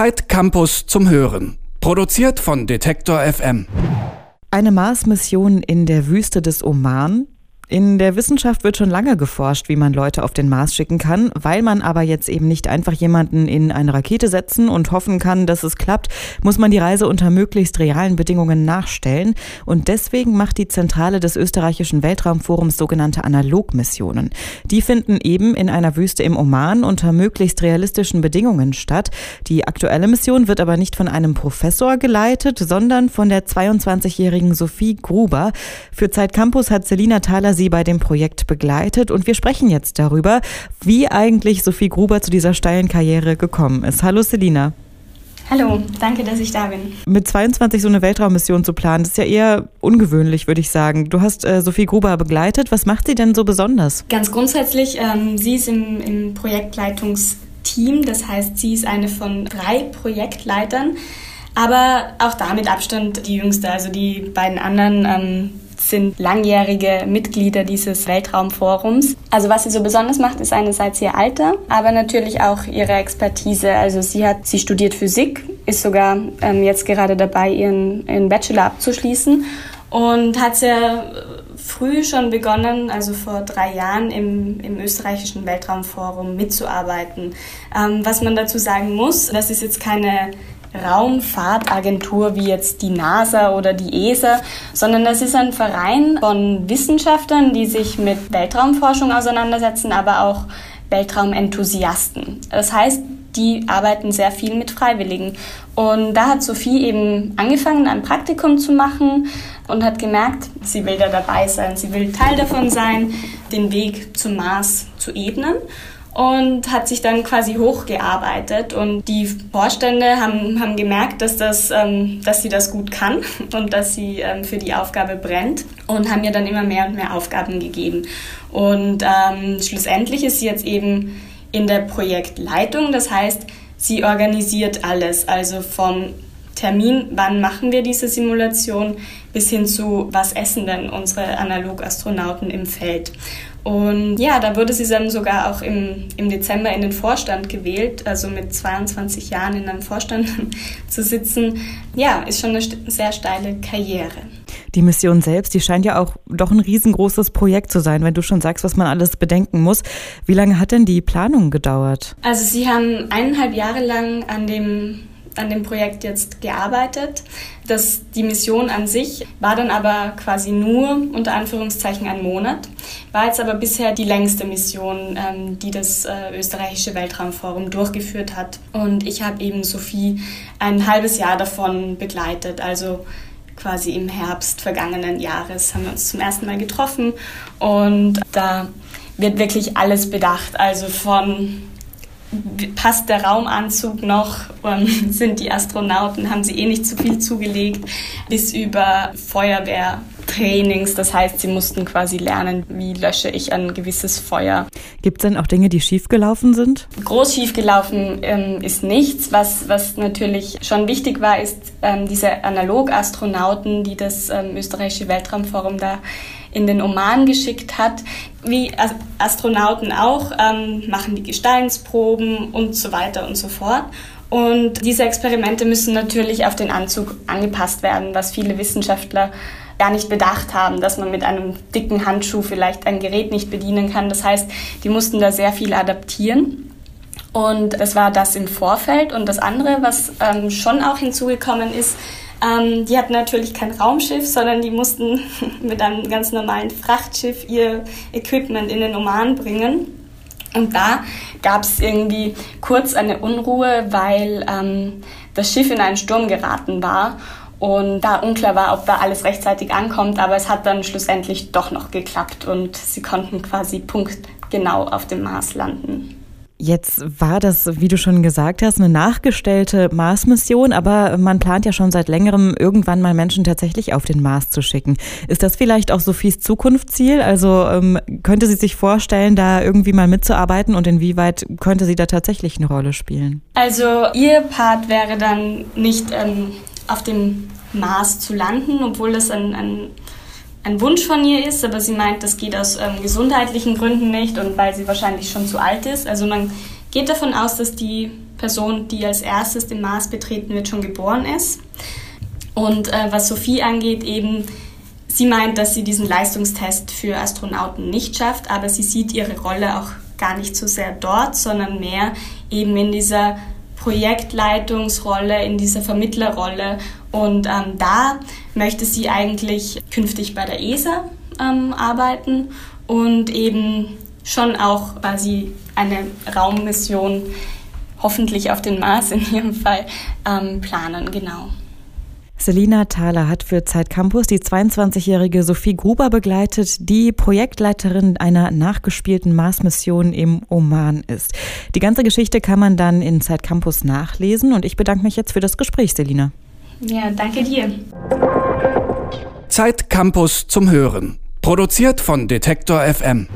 Zeit Campus zum Hören. Produziert von Detektor FM. Eine Mars-Mission in der Wüste des Oman, in der Wissenschaft wird schon lange geforscht, wie man Leute auf den Mars schicken kann, weil man aber jetzt eben nicht einfach jemanden in eine Rakete setzen und hoffen kann, dass es klappt, muss man die Reise unter möglichst realen Bedingungen nachstellen. Und deswegen macht die Zentrale des österreichischen Weltraumforums sogenannte Analogmissionen. Die finden eben in einer Wüste im Oman unter möglichst realistischen Bedingungen statt. Die aktuelle Mission wird aber nicht von einem Professor geleitet, sondern von der 22-jährigen Sophie Gruber. Für Zeit Campus hat Selina Thaler sie bei dem Projekt begleitet und wir sprechen jetzt darüber, wie eigentlich Sophie Gruber zu dieser steilen Karriere gekommen ist. Hallo Selina. Hallo, danke, dass ich da bin. Mit 22 so eine Weltraummission zu planen, ist ja eher ungewöhnlich, würde ich sagen. Du hast äh, Sophie Gruber begleitet. Was macht sie denn so besonders? Ganz grundsätzlich, ähm, sie ist im, im Projektleitungsteam. Das heißt, sie ist eine von drei Projektleitern, aber auch damit Abstand die jüngste. Also die beiden anderen ähm, sind langjährige Mitglieder dieses Weltraumforums. Also was sie so besonders macht, ist einerseits ihr Alter, aber natürlich auch ihre Expertise. Also sie hat, sie studiert Physik, ist sogar ähm, jetzt gerade dabei, ihren, ihren Bachelor abzuschließen und hat sehr früh schon begonnen, also vor drei Jahren im, im österreichischen Weltraumforum mitzuarbeiten. Ähm, was man dazu sagen muss, das ist jetzt keine Raumfahrtagentur wie jetzt die NASA oder die ESA, sondern das ist ein Verein von Wissenschaftlern, die sich mit Weltraumforschung auseinandersetzen, aber auch Weltraumenthusiasten. Das heißt, die arbeiten sehr viel mit Freiwilligen. Und da hat Sophie eben angefangen, ein Praktikum zu machen und hat gemerkt, sie will da dabei sein, sie will Teil davon sein, den Weg zum Mars zu ebnen und hat sich dann quasi hochgearbeitet. Und die Vorstände haben, haben gemerkt, dass, das, ähm, dass sie das gut kann und dass sie ähm, für die Aufgabe brennt und haben ihr dann immer mehr und mehr Aufgaben gegeben. Und ähm, schlussendlich ist sie jetzt eben in der Projektleitung, das heißt, sie organisiert alles, also vom Termin, wann machen wir diese Simulation, bis hin zu, was essen denn unsere Analogastronauten im Feld. Und ja, da wurde sie dann sogar auch im, im Dezember in den Vorstand gewählt, also mit 22 Jahren in einem Vorstand zu sitzen. Ja, ist schon eine sehr steile Karriere. Die Mission selbst, die scheint ja auch doch ein riesengroßes Projekt zu sein, wenn du schon sagst, was man alles bedenken muss. Wie lange hat denn die Planung gedauert? Also sie haben eineinhalb Jahre lang an dem an dem Projekt jetzt gearbeitet. Das, die Mission an sich war dann aber quasi nur unter Anführungszeichen ein Monat, war jetzt aber bisher die längste Mission, ähm, die das äh, österreichische Weltraumforum durchgeführt hat. Und ich habe eben Sophie ein halbes Jahr davon begleitet, also quasi im Herbst vergangenen Jahres haben wir uns zum ersten Mal getroffen und da wird wirklich alles bedacht, also von passt der Raumanzug noch, ähm, sind die Astronauten, haben sie eh nicht zu viel zugelegt, bis über Feuerwehrtrainings. Das heißt, sie mussten quasi lernen, wie lösche ich ein gewisses Feuer. Gibt es denn auch Dinge, die schiefgelaufen sind? Groß schiefgelaufen ähm, ist nichts. Was, was natürlich schon wichtig war, ist ähm, diese Analogastronauten, die das ähm, österreichische Weltraumforum da in den Oman geschickt hat. Wie Astronauten auch ähm, machen die Gesteinsproben und so weiter und so fort. Und diese Experimente müssen natürlich auf den Anzug angepasst werden, was viele Wissenschaftler gar nicht bedacht haben, dass man mit einem dicken Handschuh vielleicht ein Gerät nicht bedienen kann. Das heißt, die mussten da sehr viel adaptieren. Und das war das im Vorfeld. Und das andere, was ähm, schon auch hinzugekommen ist, ähm, die hatten natürlich kein Raumschiff, sondern die mussten mit einem ganz normalen Frachtschiff ihr Equipment in den Oman bringen. Und da gab es irgendwie kurz eine Unruhe, weil ähm, das Schiff in einen Sturm geraten war und da unklar war, ob da alles rechtzeitig ankommt, aber es hat dann schlussendlich doch noch geklappt und sie konnten quasi punktgenau auf dem Mars landen. Jetzt war das, wie du schon gesagt hast, eine nachgestellte Mars-Mission, aber man plant ja schon seit längerem, irgendwann mal Menschen tatsächlich auf den Mars zu schicken. Ist das vielleicht auch Sophies Zukunftsziel? Also ähm, könnte sie sich vorstellen, da irgendwie mal mitzuarbeiten und inwieweit könnte sie da tatsächlich eine Rolle spielen? Also ihr Part wäre dann nicht ähm, auf dem Mars zu landen, obwohl das ein, ein ein Wunsch von ihr ist, aber sie meint, das geht aus ähm, gesundheitlichen Gründen nicht und weil sie wahrscheinlich schon zu alt ist. Also man geht davon aus, dass die Person, die als erstes den Mars betreten wird, schon geboren ist. Und äh, was Sophie angeht, eben, sie meint, dass sie diesen Leistungstest für Astronauten nicht schafft, aber sie sieht ihre Rolle auch gar nicht so sehr dort, sondern mehr eben in dieser Projektleitungsrolle, in dieser Vermittlerrolle. Und ähm, da möchte sie eigentlich künftig bei der ESA ähm, arbeiten und eben schon auch quasi eine Raummission hoffentlich auf den Mars in ihrem Fall ähm, planen, genau. Selina Thaler hat für Zeit Campus die 22-jährige Sophie Gruber begleitet, die Projektleiterin einer nachgespielten Mars-Mission im Oman ist. Die ganze Geschichte kann man dann in Zeit Campus nachlesen und ich bedanke mich jetzt für das Gespräch, Selina. Ja, danke dir. Zeit Campus zum Hören. Produziert von Detektor FM.